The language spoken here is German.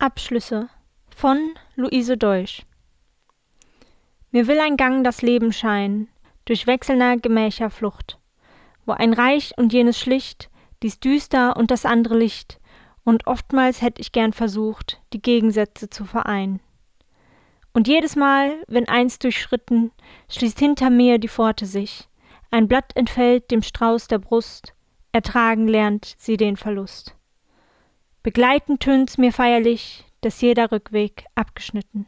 Abschlüsse von Luise Deutsch Mir will ein Gang das Leben scheinen, durch wechselnder Gemächer Flucht, wo ein Reich und jenes schlicht, dies düster und das andere Licht, und oftmals hätt ich gern versucht, die Gegensätze zu vereinen. Und jedes Mal, wenn eins durchschritten, schließt hinter mir die Pforte sich, ein Blatt entfällt dem Strauß der Brust, ertragen lernt sie den Verlust. Begleitend tönt's mir feierlich, dass jeder Rückweg abgeschnitten.